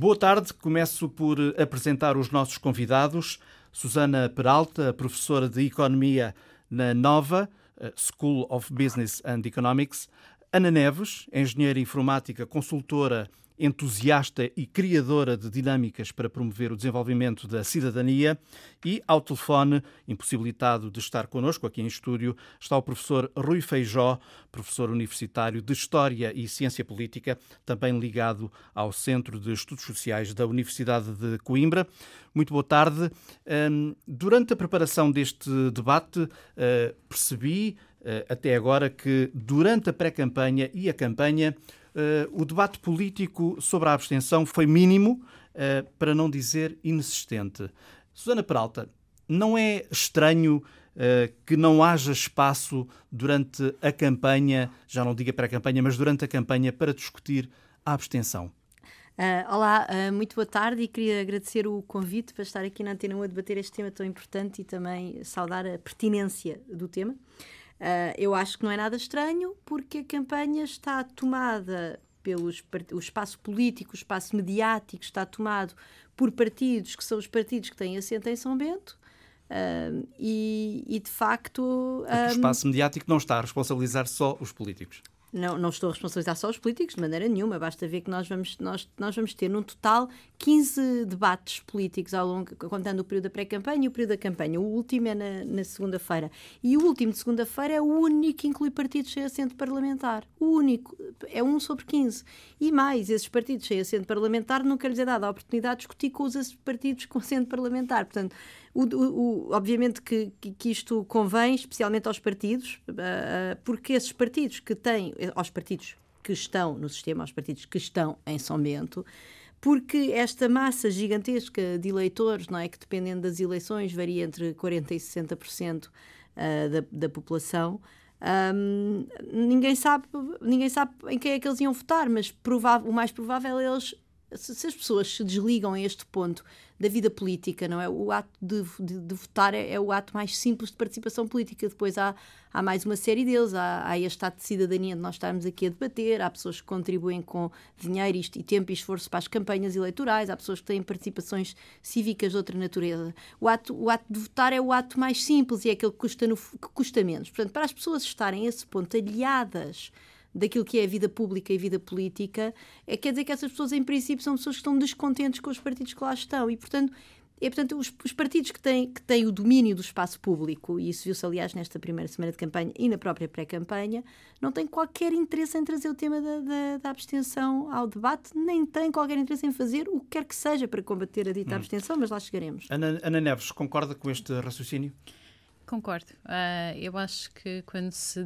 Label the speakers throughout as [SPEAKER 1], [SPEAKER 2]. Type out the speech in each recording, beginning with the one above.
[SPEAKER 1] Boa tarde. Começo por apresentar os nossos convidados. Susana Peralta, professora de Economia na Nova eh, School of Business and Economics. Ana Neves, engenheira informática, consultora entusiasta e criadora de dinâmicas para promover o desenvolvimento da cidadania. E ao telefone, impossibilitado de estar connosco aqui em estúdio, está o professor Rui Feijó, professor universitário de História e Ciência Política, também ligado ao Centro de Estudos Sociais da Universidade de Coimbra. Muito boa tarde. Hum, durante a preparação deste debate, eh, percebi eh, até agora que durante a pré-campanha e a campanha o debate político sobre a abstenção foi mínimo, uh, para não dizer inexistente. Susana Peralta, não é estranho uh, que não haja espaço durante a campanha, já não diga pré-campanha, mas durante a campanha, para discutir a abstenção?
[SPEAKER 2] Uh, olá, uh, muito boa tarde e queria agradecer o convite para estar aqui na Antena 1 a debater este tema tão importante e também saudar a pertinência do tema. Uh, eu acho que não é nada estranho, porque a campanha está tomada pelos o espaço político, o espaço mediático está tomado por partidos que são os partidos que têm assento em São Bento. Uh, e, e, de facto. Um,
[SPEAKER 1] o espaço mediático não está a responsabilizar só os políticos.
[SPEAKER 2] Não, não estou a responsabilizar só os políticos, de maneira nenhuma. Basta ver que nós vamos, nós, nós vamos ter, num total, 15 debates políticos ao longo, contando o período da pré-campanha e o período da campanha. O último é na, na segunda-feira. E o último de segunda-feira é o único que inclui partidos sem assento parlamentar. O único. É um sobre 15. E mais, esses partidos sem assento parlamentar nunca lhes é dada a oportunidade de discutir com os partidos com assento parlamentar. Portanto, o, o, obviamente que, que, isto convém especialmente aos partidos, uh, porque esses partidos que têm, aos partidos que estão no sistema, aos partidos que estão em São porque esta massa gigantesca de eleitores, não é, que dependendo das eleições varia entre 40% e 60% uh, da, da população, um, ninguém, sabe, ninguém sabe em quem é que eles iam votar, mas provável, o mais provável é eles se, as pessoas se desligam a este ponto da vida política, não é? O ato de, de, de votar é, é, o ato mais simples de participação política. Depois há, há mais uma série deles. Há, há este ato de cidadania de nós estarmos aqui a debater, há pessoas que contribuem com dinheiro e tempo e esforço para as campanhas eleitorais, há pessoas que têm participações cívicas de outra natureza. O ato, o ato de votar é o ato mais simples e é aquele que custa, no, que custa menos. Portanto, para as pessoas estarem a esse ponto aliadas daquilo que é a vida pública e vida política, é, quer dizer que essas pessoas, em princípio, são pessoas que estão descontentes com os partidos que lá estão. E, portanto, é, portanto os, os, partidos que têm, que têm o domínio do espaço público, e isso viu-se, aliás, nesta primeira semana de campanha e na própria pré-campanha, não têm qualquer interesse em trazer o tema da, da, da, abstenção ao debate, nem têm qualquer interesse em fazer o que quer que seja para combater a dita hum. abstenção, mas lá chegaremos.
[SPEAKER 1] Ana, Ana Neves, concorda com este raciocínio?
[SPEAKER 3] Concordo. Uh, eu acho que quando se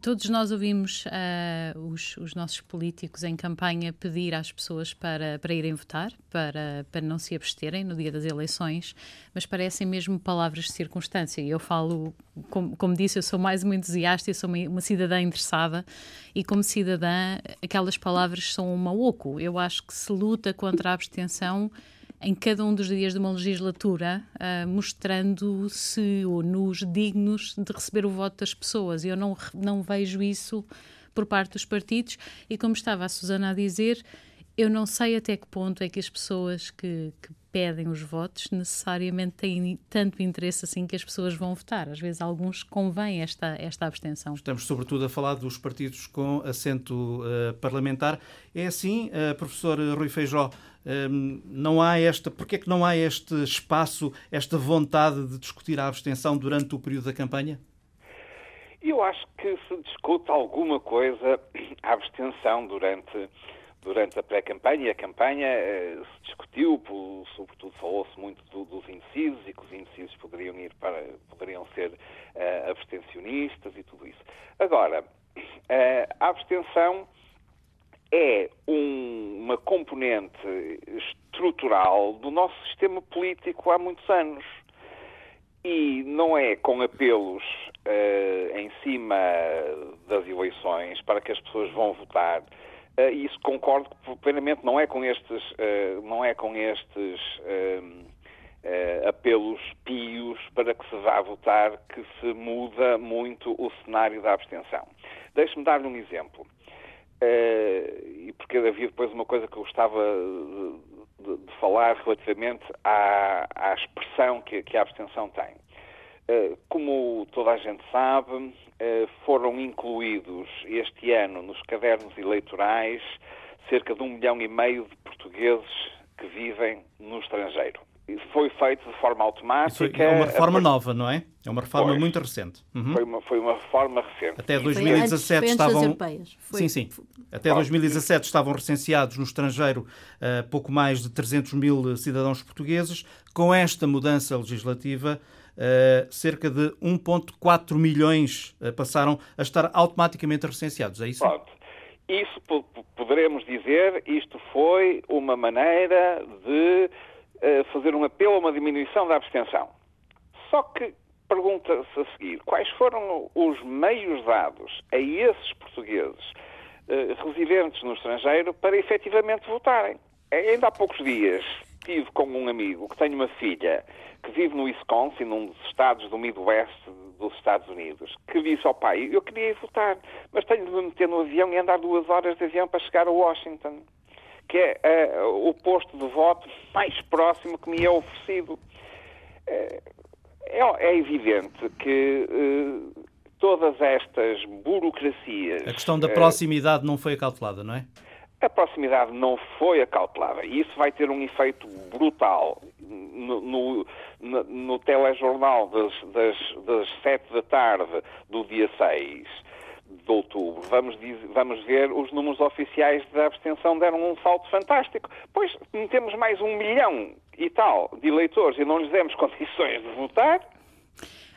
[SPEAKER 3] todos nós ouvimos uh, os, os, nossos políticos em campanha pedir às pessoas para, para irem votar, para, para não se absterem no dia das eleições, mas parecem mesmo palavras de circunstância. E eu falo, como, como disse, eu sou mais uma entusiasta, eu sou uma, uma cidadã interessada, e como cidadã, aquelas palavras são uma oco. Eu acho que se luta contra a abstenção em cada um dos dias de uma legislatura, uh, mostrando-se ou nos dignos de receber o voto das pessoas. Eu não, não vejo isso por parte dos partidos e, como estava a Susana a dizer, eu não sei até que ponto é que as pessoas que, que, pedem os votos necessariamente têm tanto interesse assim que as pessoas vão votar. Às vezes, alguns convém esta, esta abstenção.
[SPEAKER 1] Estamos, sobretudo, a falar dos partidos com assento uh, parlamentar. É assim, uh, professor Rui Feijó, um, não há esta, porque é que não há este espaço, esta vontade de discutir a abstenção durante o período da campanha?
[SPEAKER 4] Eu acho que se discute alguma coisa a abstenção durante durante a pré-campanha a campanha eh, se discutiu, por, sobretudo falou-se muito do, dos indecisos e que os indecisos poderiam ir para, poderiam ser uh, abstencionistas e tudo isso. Agora, uh, a abstenção é um, uma componente estrutural do nosso sistema político há muitos anos. E não é com apelos uh, em cima das eleições para que as pessoas vão votar Uh, isso concordo plenamente, não é com estes, uh, não é com estes uh, apelos pios para que se vá votar que se muda muito o cenário da abstenção. Deixe-me dar-lhe um exemplo. E porque havia depois uma coisa que eu gostava de, de falar relativamente à, à expressão que, que, a abstenção tem. como toda a gente sabe, foram incluídos este ano nos cadernos eleitorais cerca de um milhão e meio de portugueses que vivem no estrangeiro. Foi feito de forma automática.
[SPEAKER 1] Isso é uma reforma nova, não é? É uma reforma pois, muito recente.
[SPEAKER 4] Uhum. Foi, uma, foi uma reforma recente.
[SPEAKER 1] Até 2017 estavam. Foi... Sim, sim. Até 2017 estavam recenseados no estrangeiro uh, pouco mais de 300 mil cidadãos portugueses. Com esta mudança legislativa, uh, cerca de 1,4 milhões uh, passaram a estar automaticamente recenseados. É isso?
[SPEAKER 4] Pronto. Isso poderemos dizer, isto foi uma maneira de uh, fazer um apelo a uma diminuição da abstenção. Só que pergunta-se a seguir, quais foram os meios dados a esses portugueses uh, residentes no estrangeiro para efetivamente votarem? Ainda há poucos dias estive com um amigo que tem uma filha que vive no Wisconsin, num dos estados do Midwest dos Estados Unidos, que disse ao pai, eu queria ir votar, mas tenho de me meter no avião e andar duas horas de avião para chegar a Washington, que é uh, o posto de voto mais próximo que me é oferecido. Uh, é, é, evidente que uh, todas estas burocracias...
[SPEAKER 1] A questão da proximidade não foi acautelada, não é?
[SPEAKER 4] A proximidade não foi acautelada e isso vai ter um efeito brutal no, no, no telejornal das, das, das 7 da tarde do dia 6 de outubro. Vamos, dizer, vamos ver os números oficiais da abstenção deram um salto fantástico. Pois temos mais um milhão e tal de eleitores e não lhes demos condições de votar.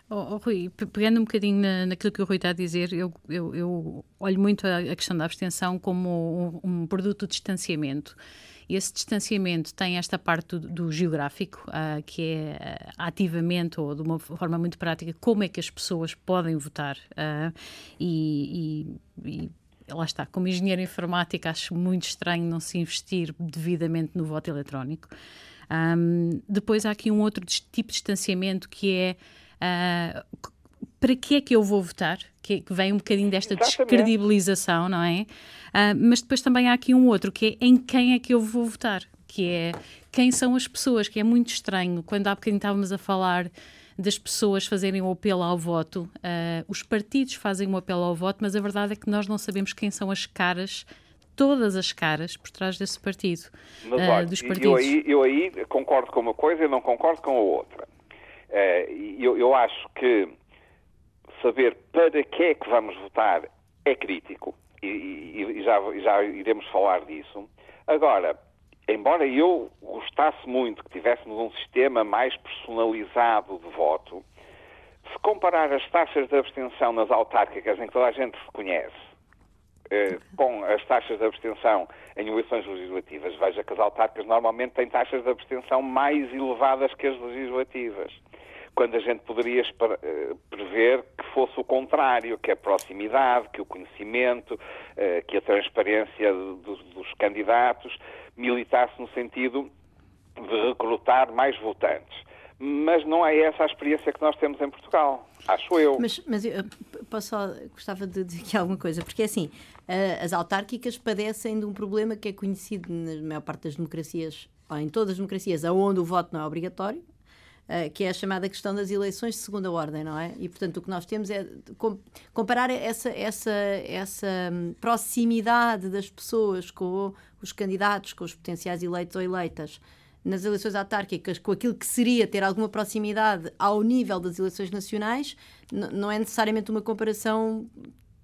[SPEAKER 3] Oh, oh, Rui, pegando um bocadinho na, naquilo que o Rui está a dizer, eu, eu, eu olho muito a, a, questão da abstenção como um, um produto de distanciamento. Esse distanciamento tem esta parte do, do geográfico, uh, que é uh, ativamente ou de uma forma muito prática como é que as pessoas podem votar. Uh, e, e, e lá está, como engenheiro informático, acho muito estranho não se investir devidamente no voto eletrónico. Um, depois há aqui um outro tipo de distanciamento que é uh, para que é que eu vou votar? Que, vem um bocadinho desta Exatamente. descredibilização, não é? Uh, mas depois também há aqui um outro, que é em quem é que eu vou votar? Que é quem são as pessoas, que é muito estranho. Quando há bocadinho estávamos a falar das pessoas fazerem o apelo ao voto, uh, os partidos fazem o apelo ao voto, mas a verdade é que nós não sabemos quem são as caras todas as caras por trás desse partido,
[SPEAKER 4] Mas, uh, olha, dos partidos. Eu aí, eu aí concordo com uma coisa e não concordo com a outra. Eu, eu acho que saber para que é que vamos votar é crítico e, e, e já, já iremos falar disso. Agora, embora eu gostasse muito que tivéssemos um sistema mais personalizado de voto, se comparar as taxas de abstenção nas autárquicas, em que toda a gente se conhece, eh, com as taxas de abstenção em eleições legislativas, veja que as autárquicas normalmente têm taxas de abstenção mais elevadas que as legislativas quando a gente poderia eh, prever que fosse o contrário, que a proximidade, que o conhecimento, eh, que a transparência dos candidatos militasse no sentido de recrutar mais votantes. Mas não é essa a experiência que nós temos em Portugal, acho eu.
[SPEAKER 2] Mas, mas eu posso só, gostava de dizer aqui alguma coisa, porque assim, eh, as autárquicas padecem de um problema que é conhecido na maior parte das democracias, ou em todas as democracias, onde o voto não é obrigatório, Uh, que é a chamada questão das eleições de segunda ordem, não é? E, portanto, o que nós temos é comparar essa, essa, essa hum, proximidade das pessoas com os candidatos, com os potenciais eleitos ou eleitas nas eleições autárquicas com aquilo que seria ter alguma proximidade ao nível das eleições nacionais, não é necessariamente uma comparação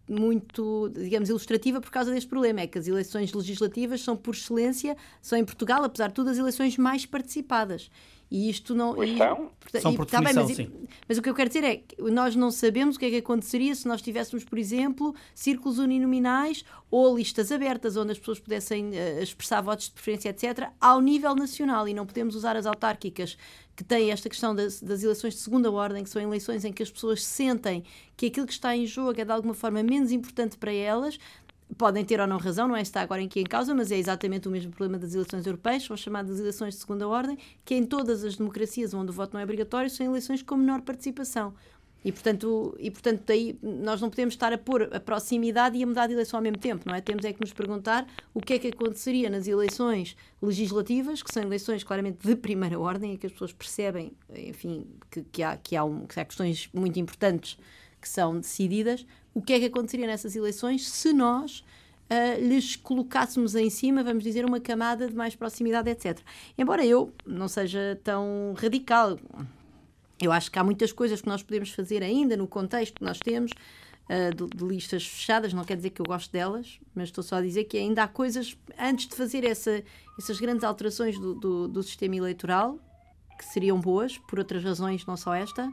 [SPEAKER 2] muito, digamos, ilustrativa por causa deste problema. É que as eleições legislativas são, por excelência, são em Portugal, apesar de tudo, as eleições mais participadas. E isto não.
[SPEAKER 4] Pois e, são.
[SPEAKER 1] são por tá bem,
[SPEAKER 2] mas,
[SPEAKER 1] sim.
[SPEAKER 2] mas o que eu quero dizer é que nós não sabemos o que é que aconteceria se nós tivéssemos, por exemplo, círculos uninominais ou listas abertas onde as pessoas pudessem uh, expressar votos de preferência, etc., ao nível nacional. E não podemos usar as autárquicas que têm esta questão das, das eleições de segunda ordem, que são eleições em que as pessoas sentem que aquilo que está em jogo é de alguma forma menos importante para elas, podem ter ou não razão, não é está agora aqui em causa, mas é exatamente o mesmo problema das eleições europeias, são chamadas eleições de segunda ordem, que em todas as democracias onde o voto não é obrigatório são eleições com menor participação. E portanto, e, portanto daí nós não podemos estar a pôr a proximidade e a mudar de eleição ao mesmo tempo, não é? Temos é que nos perguntar o que é que aconteceria nas eleições legislativas, que são eleições claramente de primeira ordem, em que as pessoas percebem, enfim, que, que, há, que, há, um, que há questões muito importantes que são decididas, o que é que aconteceria nessas eleições se nós uh, lhes colocássemos em cima, vamos dizer, uma camada de mais proximidade, etc. Embora eu não seja tão radical, eu acho que há muitas coisas que nós podemos fazer ainda no contexto que nós temos. Uh, de, de, listas fechadas, não quer dizer que eu gosto delas, mas estou só a dizer que ainda há coisas, antes de fazer essa, essas grandes alterações do, do, do sistema eleitoral, que seriam boas, por outras razões, não só esta,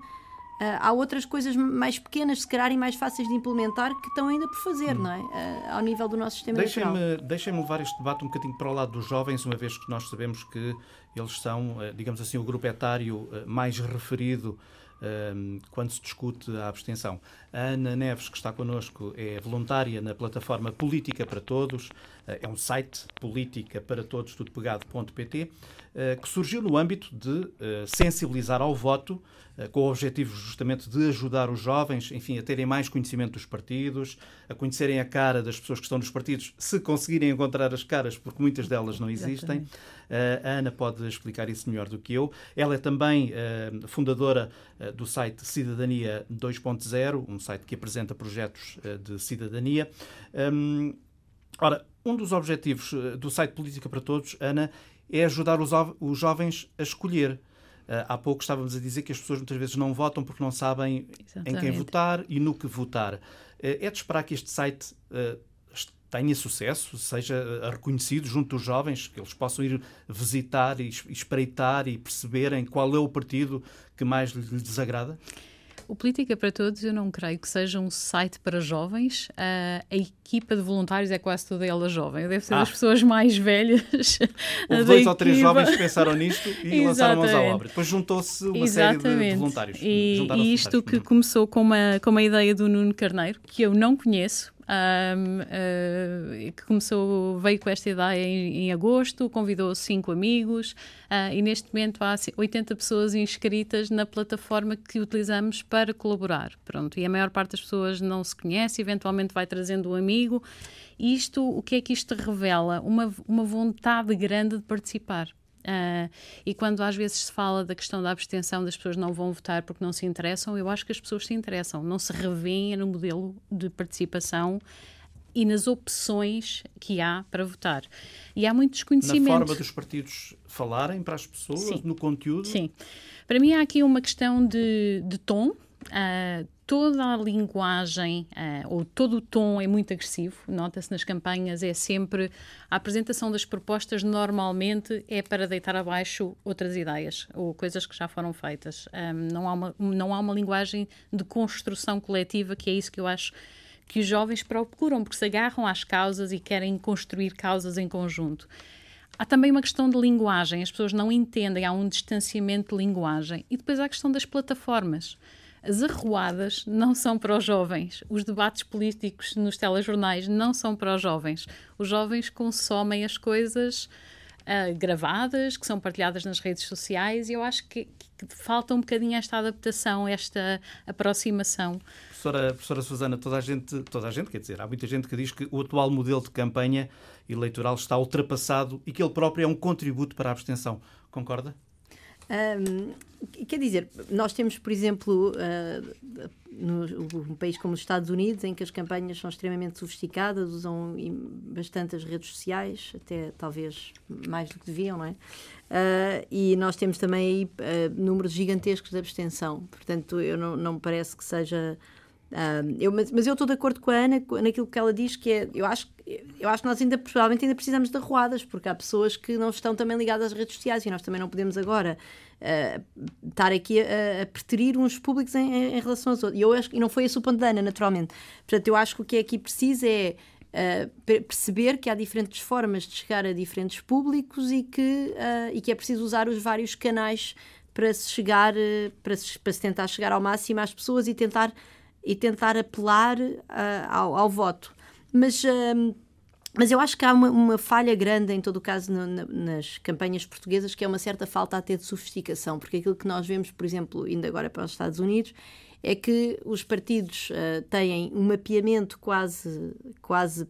[SPEAKER 2] há outras coisas mais pequenas, se calhar, e mais fáceis de implementar que estão ainda por fazer, hum. não é? Uh, ao nível do nosso sistema
[SPEAKER 1] deixem-me, Deixem-me levar este debate um bocadinho para o lado dos jovens, uma vez que nós sabemos que eles são, uh, digamos assim, o grupo etário mais referido quando se discute a abstenção. A Ana Neves, que está connosco, é voluntária na plataforma Política para Todos, é um site política para todos, tudo pegado.pt, que surgiu no âmbito de sensibilizar ao voto eh, com o objetivo justamente de ajudar os jovens, enfim, a terem mais conhecimento dos partidos, a conhecerem a cara das pessoas que estão nos partidos, se conseguirem encontrar as caras, porque muitas delas não existem. Uh, a Ana pode explicar isso melhor do que eu. Ela é também uh, fundadora uh, do site Cidadania 2.0, um site que apresenta projetos de cidadania. Um, ora, um dos objetivos do site Política para Todos, Ana, é ajudar os, os jovens a escolher Uh, há pouco estávamos a dizer que as pessoas muitas vezes não votam porque não sabem Exatamente. em quem votar e no que votar. Uh, é de esperar que este site uh, tenha sucesso, seja reconhecido junto dos jovens, que eles possam ir visitar e espreitar e perceberem qual é o partido que mais lhes desagrada?
[SPEAKER 3] O Política para Todos eu não creio que seja um site para jovens. Uh, a equipa de voluntários é quase toda ela jovem. Deve ser ah. das pessoas mais velhas.
[SPEAKER 1] Houve dois ou três jovens que pensaram nisto e lançaram mãos à obra. Depois juntou-se uma Exatamente. série de voluntários.
[SPEAKER 3] E, e isto que começou com uma, com uma ideia do Nuno Carneiro, que eu não conheço, um, uh, que começou, veio com esta ideia em, em agosto, convidou cinco amigos uh, e neste momento há 80 pessoas inscritas na plataforma que utilizamos para colaborar. Pronto, e a maior parte das pessoas não se conhece, eventualmente vai trazendo um amigo. Isto, o que é que isto revela? Uma, uma vontade grande de participar. Uh, e quando às vezes se fala da questão da abstenção, das pessoas não vão votar porque não se interessam, eu acho que as pessoas se interessam, não se revêem no modelo de participação e nas opções que há para votar. E há muito desconhecimento.
[SPEAKER 1] Na forma dos partidos falarem para as pessoas, Sim. no conteúdo?
[SPEAKER 3] Sim. Para mim há aqui uma questão de, de tom. Uh, toda a linguagem uh, ou todo o tom é muito agressivo. Nota-se nas campanhas é sempre a apresentação das propostas normalmente é para deitar abaixo outras ideias ou coisas que já foram feitas. Um, não há uma não há uma linguagem de construção coletiva que é isso que eu acho que os jovens procuram porque se agarram às causas e querem construir causas em conjunto. Há também uma questão de linguagem, as pessoas não entendem, há um distanciamento de linguagem. E depois há a questão das plataformas. As arruadas não são para os jovens. Os debates políticos nos telejornais não são para os jovens. Os jovens consomem as coisas uh, gravadas, que são partilhadas nas redes sociais, e eu acho que, que, falta um bocadinho esta adaptação, esta aproximação.
[SPEAKER 1] Professora, professora Susana, toda a gente, toda a gente, quer dizer, há muita gente que diz que o atual modelo de campanha eleitoral está ultrapassado e que ele próprio é um contributo para a abstenção. Concorda?
[SPEAKER 2] Um, quer dizer, nós temos, por exemplo, uh, no, país como os Estados Unidos, em que as campanhas são extremamente sofisticadas, usam bastante as redes sociais, até talvez mais do que deviam, não é? Uh, e nós temos também aí uh, números gigantescos de abstenção. Portanto, eu não, não me parece que seja eu, mas, mas, eu estou de acordo com a Ana naquilo que ela diz, que é, eu acho, eu acho que nós ainda, provavelmente ainda precisamos de arruadas, porque há pessoas que não estão também ligadas às redes sociais e nós também não podemos agora uh, estar aqui a, a preterir uns públicos em, em, relação aos outros. E, eu acho, e não foi esse o ponto da Ana, naturalmente. Portanto, eu acho que o que é aqui preciso é Uh, perceber que há diferentes formas de chegar a diferentes públicos e que, uh, e que é preciso usar os vários canais para se chegar, uh, para, se, para se tentar chegar ao máximo às pessoas e tentar e tentar apelar uh, ao, ao, voto. Mas, uh, mas eu acho que há uma, uma, falha grande, em todo o caso, no, na, nas campanhas portuguesas, que é uma certa falta até de sofisticação, porque aquilo que nós vemos, por exemplo, indo agora para os Estados Unidos, é que os partidos uh, têm um mapeamento quase, quase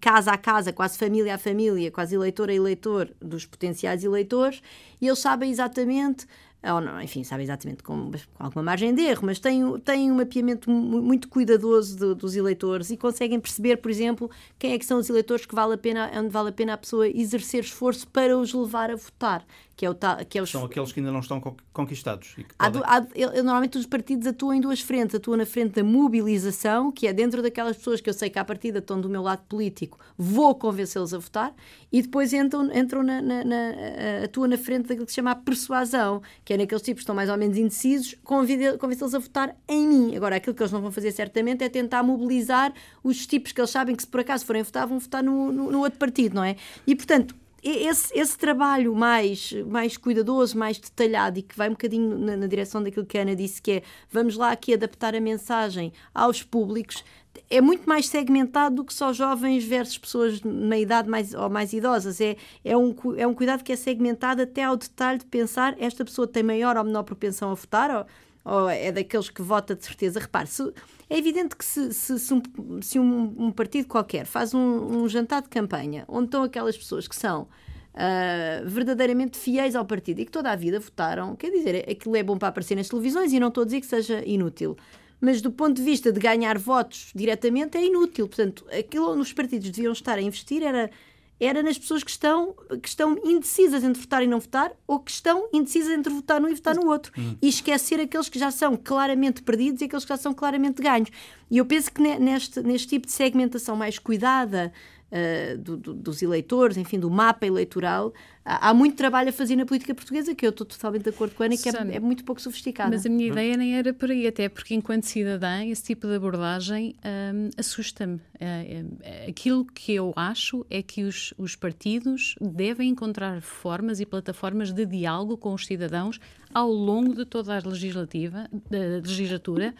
[SPEAKER 2] casa a casa, quase família a família, quase eleitor a eleitor dos potenciais eleitores, e eles sabem exatamente ou não, enfim, sabe exatamente com, com, alguma margem de erro, mas têm, têm um mapeamento muito cuidadoso dos eleitores e conseguem perceber, por exemplo, quem é que são os eleitores que vale a pena, onde vale a pena a pessoa exercer esforço para os levar a votar que é o que é os...
[SPEAKER 1] São aqueles que ainda não estão conquistados.
[SPEAKER 2] Há, podem... há, normalmente os partidos atuam em duas frentes. Atuam na frente da mobilização, que é dentro daquelas pessoas que eu sei que à partida estão do meu lado político, vou convencê-los a votar, e depois entram, entram na, na, na, atuam na frente daquilo que se chama a persuasão, que é naqueles tipos que estão mais ou menos indecisos, convencê-los a votar em mim. Agora, aquilo que eles não vão fazer certamente é tentar mobilizar os tipos que eles sabem que se por acaso forem votar, vão votar no, no, no outro partido, não é? E, portanto, esse, esse, trabalho mais, mais cuidadoso, mais detalhado e que vai um bocadinho na, na, direção daquilo que a Ana disse, que é vamos lá aqui adaptar a mensagem aos públicos, é muito mais segmentado do que só jovens versus pessoas na idade mais, ou mais idosas. É, é, um, é um cuidado que é segmentado até ao detalhe de pensar esta pessoa tem maior ou menor propensão a votar, ou, ou é daqueles que vota de certeza. Repare, se, é evidente que se, se, se, um, se um, um, partido qualquer faz um, um, jantar de campanha onde estão aquelas pessoas que são uh, verdadeiramente fiéis ao partido e que toda a vida votaram, quer dizer, aquilo é bom para aparecer nas televisões e não estou a dizer que seja inútil. Mas do ponto de vista de ganhar votos diretamente é inútil. Portanto, aquilo onde os partidos deviam estar a investir era era nas pessoas que estão, que estão indecisas entre votar e não votar ou que estão indecisas entre votar num e votar no outro. Hum. E esquecer aqueles que já são claramente perdidos e aqueles que já são claramente ganhos. E eu penso que neste, neste tipo de segmentação mais cuidada, uh, do, do, dos eleitores, enfim, do mapa eleitoral, há, há, muito trabalho a fazer na política portuguesa, que eu estou totalmente de acordo com a Ana, que é, é, muito pouco sofisticada.
[SPEAKER 3] Mas a minha ideia nem era por aí, até porque enquanto cidadã, esse tipo de abordagem um, assusta-me. Uh, aquilo que eu acho é que os, os partidos devem encontrar formas e plataformas de diálogo com os cidadãos ao longo de toda a legislativa, da legislatura,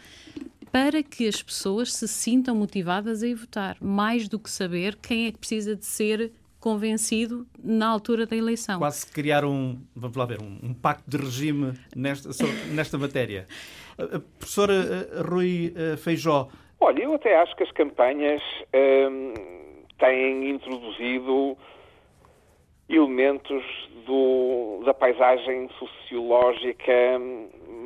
[SPEAKER 3] para que as pessoas se sintam motivadas a ir votar, mais do que saber quem é que precisa de ser convencido na altura da eleição.
[SPEAKER 1] Quase criar um, vamos lá ver, um, um pacto de regime nesta, nesta matéria. A professora Rui Feijó.
[SPEAKER 4] Olha, eu até acho que as campanhas hum, têm introduzido elementos do, da paisagem sociológica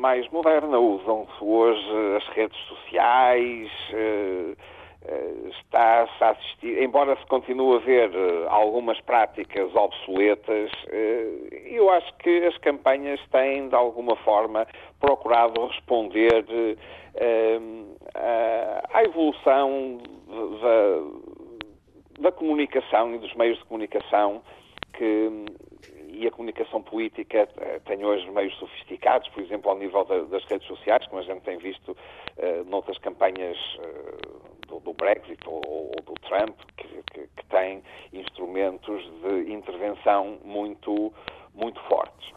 [SPEAKER 4] mais moderna. Usam-se hoje as redes sociais, eh, eh, está-se a assistir, embora se continue a ver eh, algumas práticas obsoletas, eu acho que as campanhas têm, de alguma forma, procurado responder à evolução da, da comunicação e dos meios de comunicação que e a comunicação política eh, tem hoje meios sofisticados, por exemplo, ao nível das redes sociais, como a gente tem visto uh, noutras campanhas uh, do, do, Brexit ou, ou, do Trump, que, que, que têm instrumentos de intervenção muito, muito fortes.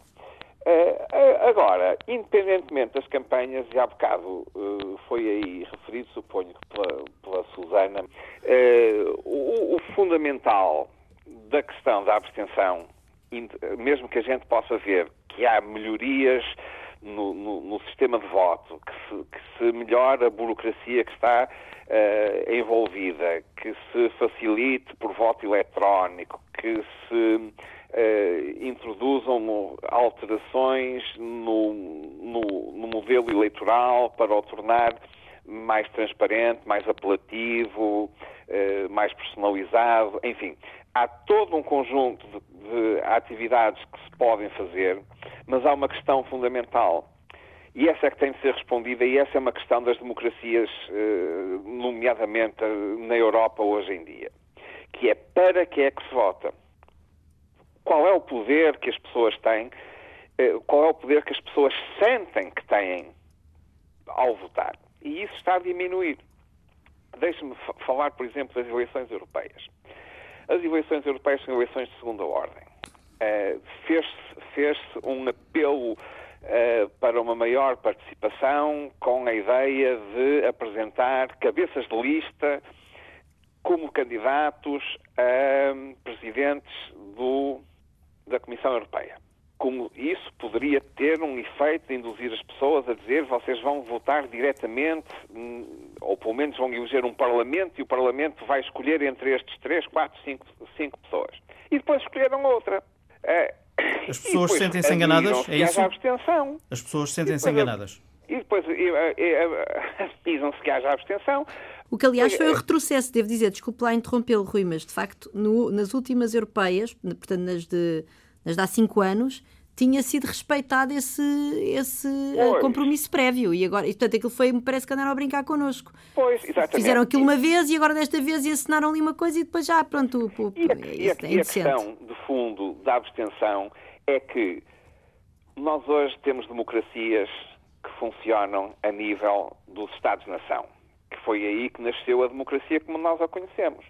[SPEAKER 4] Uh, agora, independentemente das campanhas, e há bocado uh, foi aí referido, suponho que pela, pela Susana, o, o, fundamental da questão da abstenção, mesmo que a gente possa ver que há melhorias no, no, no sistema de voto, que se, que se, melhora a burocracia que está uh, envolvida, que se facilite por voto eletrónico, que se uh, introduzam alterações no, no modelo eleitoral para o tornar mais transparente, mais apelativo, uh, mais personalizado, enfim. Há todo um conjunto de, de atividades que se podem fazer, mas há uma questão fundamental e essa é que tem de ser respondida, e essa é uma questão das democracias, eh, nomeadamente na Europa hoje em dia, que é para que é que se vota? Qual é o poder que as pessoas têm? Eh, qual é o poder que as pessoas sentem que têm ao votar? E isso está a diminuir. Deixe-me falar, por exemplo, das eleições europeias. As eleições europeias são eleições de segunda ordem. Uh, Fez-se fez um apelo uh, para uma maior participação com a ideia de apresentar cabeças de lista como candidatos a presidentes do, da Comissão Europeia. Como isso poderia ter um efeito de induzir as pessoas a dizer vocês vão votar diretamente, ou pelo menos vão eleger um Parlamento e o Parlamento vai escolher entre estes três, quatro, cinco, cinco pessoas. E depois escolheram outra.
[SPEAKER 1] Eh, as pessoas sentem-se enganadas? É isso?
[SPEAKER 4] abstenção.
[SPEAKER 1] As pessoas sentem-se enganadas.
[SPEAKER 4] E depois dizem-se que haja abstenção.
[SPEAKER 2] O que, aliás, foi um retrocesso, devo dizer, desculpe lá interrompê-lo, Rui, mas de facto, no, nas últimas europeias, portanto, nas de, nas de há cinco anos, tinha sido respeitado esse, esse uh, compromisso prévio. E agora, e, portanto, aquilo foi, me parece que andaram a brincar connosco.
[SPEAKER 4] Pois, exatamente.
[SPEAKER 2] Fizeram aquilo uma vez e agora desta vez ensinaram ali uma coisa e depois já, pronto.
[SPEAKER 4] E a, e a, é e a questão, de fundo, da abstenção é que nós hoje temos democracias que funcionam a nível dos Estados-nação que foi aí que nasceu a democracia como nós a conhecemos.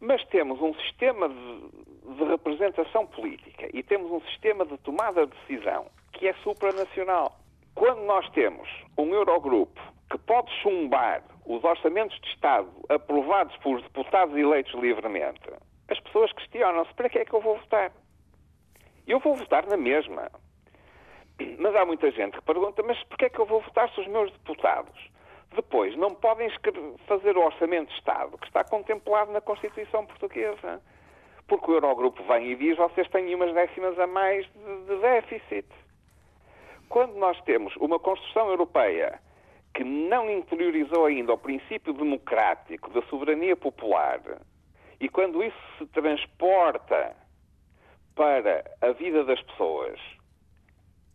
[SPEAKER 4] Mas temos um sistema de, de representação política e temos um sistema de tomada de decisão que é supranacional. Quando nós temos um Eurogrupo que pode chumbar os orçamentos de Estado aprovados por deputados eleitos livremente, as pessoas questionam-se para que é que eu vou votar. Eu vou votar na mesma. Mas há muita gente que pergunta, mas porquê é que eu vou votar se os meus deputados depois, não podem fazer o orçamento de Estado que está contemplado na Constituição Portuguesa. Porque o Eurogrupo vem e diz vocês têm umas décimas a mais de, de déficit. Quando nós temos uma construção europeia que não interiorizou ainda o princípio democrático da soberania popular, e quando isso se transporta para a vida das pessoas,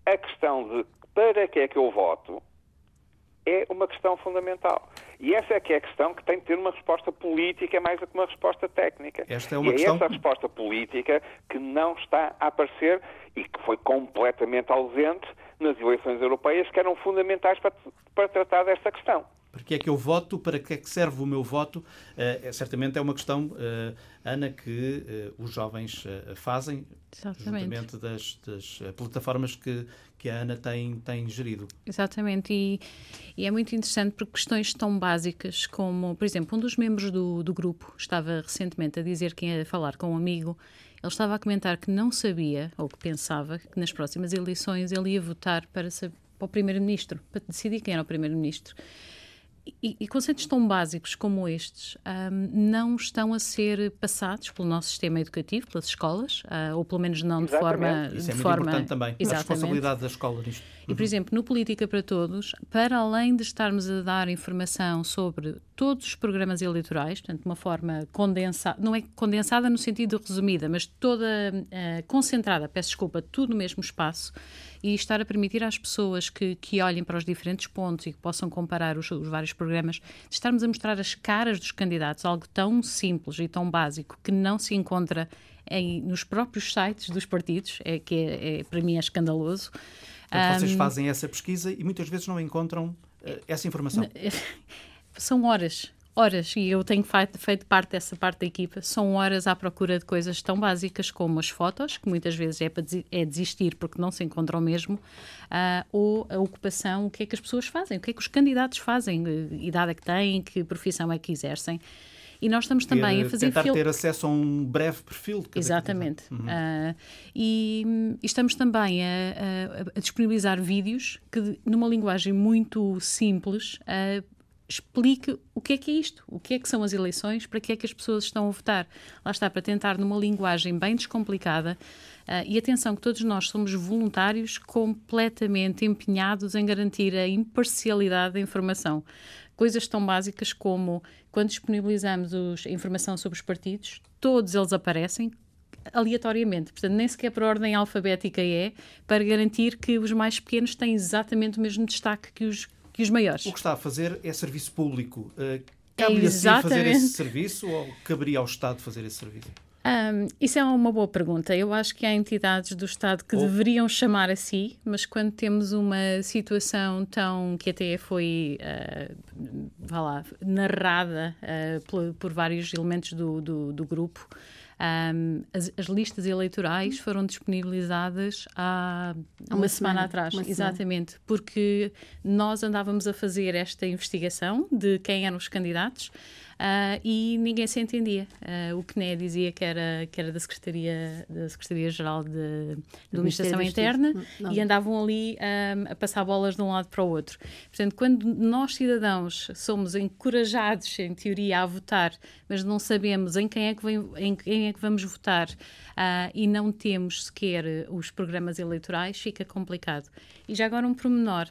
[SPEAKER 4] a questão de para que é que eu voto é uma questão fundamental. E essa é que é a questão que tem de ter uma resposta política mais do que uma resposta técnica.
[SPEAKER 1] Esta é uma
[SPEAKER 4] e
[SPEAKER 1] questão...
[SPEAKER 4] é essa resposta política que não está a aparecer e que foi completamente ausente nas eleições europeias, que eram fundamentais para, para tratar desta questão.
[SPEAKER 1] Para que é que eu voto? Para que é que serve o meu voto? Uh, certamente é uma questão, uh, Ana, que uh, os jovens fazem, Exatamente. das, das plataformas que, que a Ana tem, tem gerido.
[SPEAKER 3] Exatamente, e, e, é muito interessante porque questões tão básicas como, por exemplo, um dos membros do, do grupo estava recentemente a dizer que ia falar com um amigo ele estava a comentar que não sabia, ou que pensava, que nas próximas eleições ele ia votar para, para o Primeiro-Ministro, para decidir quem era o Primeiro-Ministro. E, e, conceitos tão básicos como estes um, não estão a ser passados pelo nosso sistema educativo, pelas escolas, uh, ou pelo menos não de forma.
[SPEAKER 1] Isso é
[SPEAKER 3] muito
[SPEAKER 1] forma... importante também. Exatamente. A responsabilidade da escola nisto.
[SPEAKER 3] E, por exemplo, no Política para Todos, para além de estarmos a dar informação sobre todos os programas eleitorais, portanto, de uma forma condensada, não é condensada no sentido resumida, mas toda uh, concentrada, peço desculpa, tudo no mesmo espaço, e estar a permitir às pessoas que, que olhem para os diferentes pontos e que possam comparar os, os vários programas, de estarmos a mostrar as caras dos candidatos, algo tão simples e tão básico que não se encontra em, nos próprios sites dos partidos, é que é, é para mim é escandaloso.
[SPEAKER 1] Portanto, vocês fazem essa pesquisa e muitas vezes não encontram uh, essa informação.
[SPEAKER 3] São horas, horas, e eu tenho feito parte dessa parte da equipa, são horas à procura de coisas tão básicas como as fotos, que muitas vezes é para é desistir porque não se encontram mesmo, uh, ou a ocupação, o que é que as pessoas fazem, o que é que os candidatos fazem, idade é que têm, que profissão é que exercem. E nós estamos também a fazer...
[SPEAKER 1] Tentar fil... ter acesso a um breve perfil. De
[SPEAKER 3] Exatamente. Uhum. Uh, e, e, estamos também a, a, a, disponibilizar vídeos que, numa linguagem muito simples, uh, explique o que é que é isto, o que é que são as eleições, para que é que as pessoas estão a votar. Lá está, para tentar, numa linguagem bem descomplicada, uh, e atenção que todos nós somos voluntários completamente empenhados em garantir a imparcialidade da informação coisas tão básicas como quando disponibilizamos os, a informação sobre os partidos, todos eles aparecem aleatoriamente, portanto, nem sequer por ordem alfabética é, para garantir que os mais pequenos têm exatamente o mesmo destaque que os, que os maiores.
[SPEAKER 1] O que está a fazer é serviço público. Uh, Cabe-lhe é assim fazer esse serviço ou caberia ao Estado fazer esse serviço?
[SPEAKER 3] Um, isso é uma boa pergunta. Eu acho que há entidades do Estado que oh. deveriam chamar a si, mas quando temos uma situação tão que até foi uh, vá lá, narrada uh, por, por, vários elementos do, do, do grupo, um, as, as, listas eleitorais foram disponibilizadas há uma, uma semana, semana, atrás, uma exatamente, semana. porque nós andávamos a fazer esta investigação de quem eram os candidatos uh, e ninguém se entendia. Uh, o CNE dizia que era, que era da Secretaria da Secretaria-Geral de, de Administração Interna não. e andavam ali um, a passar bolas de um lado para o outro. Portanto, quando nós, cidadãos, somos encorajados, em teoria, a votar, mas não sabemos em quem é que, vem, em quem é que vamos votar uh, e não temos sequer os programas eleitorais, fica complicado. E já agora um pormenor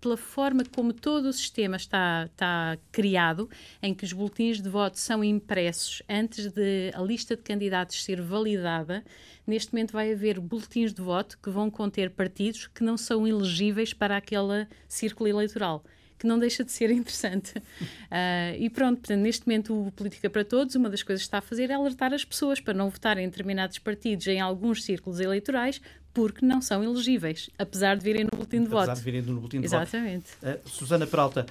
[SPEAKER 3] pela forma como todo o sistema está, está criado, em que os boletins de voto são impressos antes de a lista de candidatos ser validada, neste momento vai haver boletins de voto que vão conter partidos que não são elegíveis para aquele círculo eleitoral que não deixa de ser interessante. Uh, e pronto, portanto, neste momento o Política para Todos, uma das coisas que está a fazer é alertar as pessoas para não votarem em determinados partidos em alguns círculos eleitorais porque não são elegíveis, apesar de virem no boletim de
[SPEAKER 1] apesar
[SPEAKER 3] voto.
[SPEAKER 1] Apesar de virem no boletim de
[SPEAKER 3] Exatamente.
[SPEAKER 1] voto. Exatamente. Uh, Susana Peralta,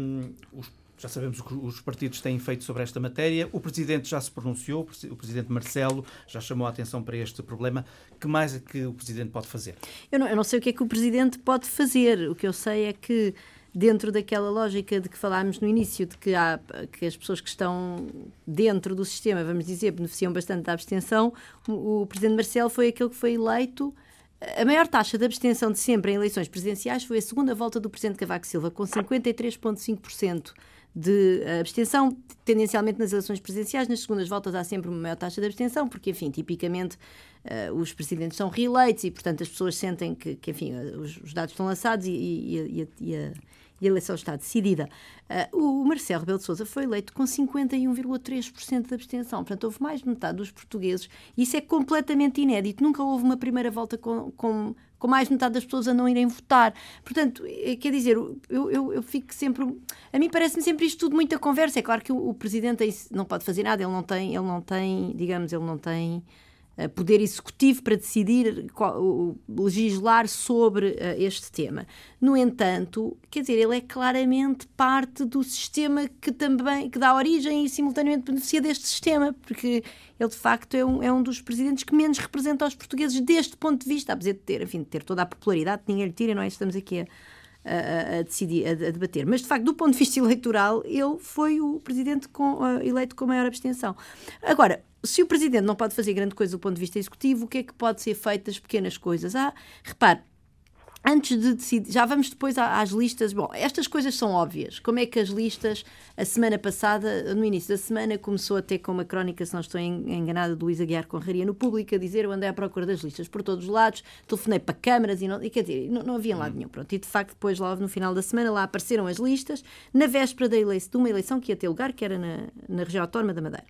[SPEAKER 1] um, os já sabemos o que os partidos têm feito sobre esta matéria. O Presidente já se pronunciou, o Presidente Marcelo já chamou a atenção para este problema. Que mais é que o Presidente pode fazer?
[SPEAKER 2] Eu não, eu não sei o que é que o Presidente pode fazer. O que eu sei é que dentro daquela lógica de que falámos no início, de que, há, que as pessoas que estão dentro do sistema, vamos dizer, beneficiam bastante da abstenção, o, o Presidente Marcelo foi aquele que foi eleito. A maior taxa de abstenção de sempre em eleições presidenciais foi a segunda volta do Presidente Cavaco Silva, com 53,5% de abstenção, tendencialmente nas eleições presidenciais. Nas segundas voltas há sempre uma maior taxa de abstenção, porque, enfim, tipicamente uh, os presidentes são reeleitos e, portanto, as pessoas sentem que, que enfim, os, os, dados estão lançados e, e, e, e a eleição está decidida. Uh, o Marcelo Rebelo de Sousa foi eleito com 51,3% de abstenção. Portanto, houve mais de metade dos portugueses. Isso é completamente inédito. Nunca houve uma primeira volta com, com, com mais de metade das pessoas a não irem votar. Portanto, é, quer dizer, eu, eu, eu fico sempre. A mim parece-me sempre isto tudo muita conversa. É claro que o, o presidente não pode fazer nada, ele não tem, ele não tem digamos, ele não tem poder executivo para decidir, legislar sobre uh, este tema. No entanto, quer dizer, ele é claramente parte do sistema que também que dá origem e simultaneamente beneficia deste sistema, porque ele de facto é um, é um dos presidentes que menos representa os portugueses deste ponto de vista, apesar de ter, enfim, de ter toda a popularidade que ninguém lhe tira, não é? Estamos aqui a, a, a, decidir, a, a, debater. Mas, de facto, do ponto de vista eleitoral, ele foi o presidente com, uh, eleito com maior abstenção. Agora, se o presidente não pode fazer grande coisa do ponto de vista executivo, o que é que pode ser feito das pequenas coisas? Ah, repare, antes de decidir, já vamos depois às listas. Bom, estas coisas são óbvias. Como é que as listas, a semana passada, no início da semana, começou a ter com uma crónica, se não estou enganada, do Luís Aguiar Conraria no público, a dizer eu andei à procura das listas por todos os lados, telefonei para câmaras e, não, e quer dizer, não, não havia lado nenhum. Pronto, e de facto, depois, lá no final da semana, lá apareceram as listas, na véspera da eleição, de uma eleição que ia ter lugar, que era na, na região autónoma da Madeira.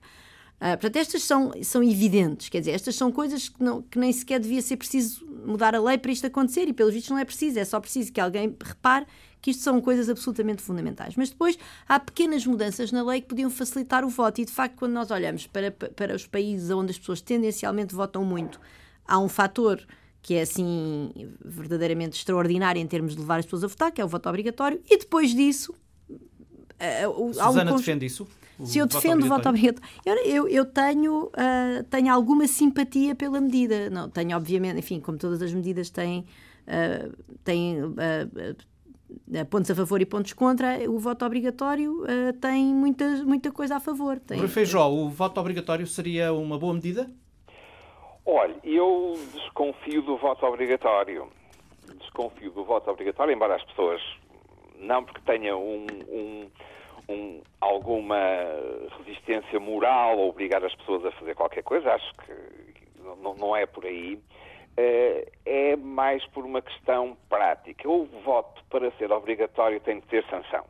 [SPEAKER 2] Uh, portanto, estas são, são evidentes, quer dizer, estas são coisas que, não, que nem sequer devia ser preciso mudar a lei para isto acontecer e, pelos vistos, não é preciso, é só preciso que alguém repare que isto são coisas absolutamente fundamentais. Mas depois há pequenas mudanças na lei que podiam facilitar o voto e, de facto, quando nós olhamos para, para os países onde as pessoas tendencialmente votam muito, há um fator que é assim verdadeiramente extraordinário em termos de levar as pessoas a votar, que é o voto obrigatório, e depois disso.
[SPEAKER 1] Uh, Susana um... defende isso?
[SPEAKER 2] Se eu defendo o voto obrigatório. Eu, eu, eu tenho, uh, tenho alguma simpatia pela medida. Não, tenho, obviamente, enfim, como todas as medidas têm, uh, têm uh, pontos a favor e pontos contra, o voto obrigatório tem muita, muita coisa a favor. Tem...
[SPEAKER 1] Feijó, o voto obrigatório seria uma boa medida?
[SPEAKER 4] Olha, eu desconfio do voto obrigatório. Desconfio do voto obrigatório, embora as pessoas não porque tenham um, um um, alguma resistência moral a obrigar as pessoas a fazer qualquer coisa, acho que não, não é por aí. Uh, é mais por uma questão prática. O voto, para ser obrigatório, tem de ter sanção.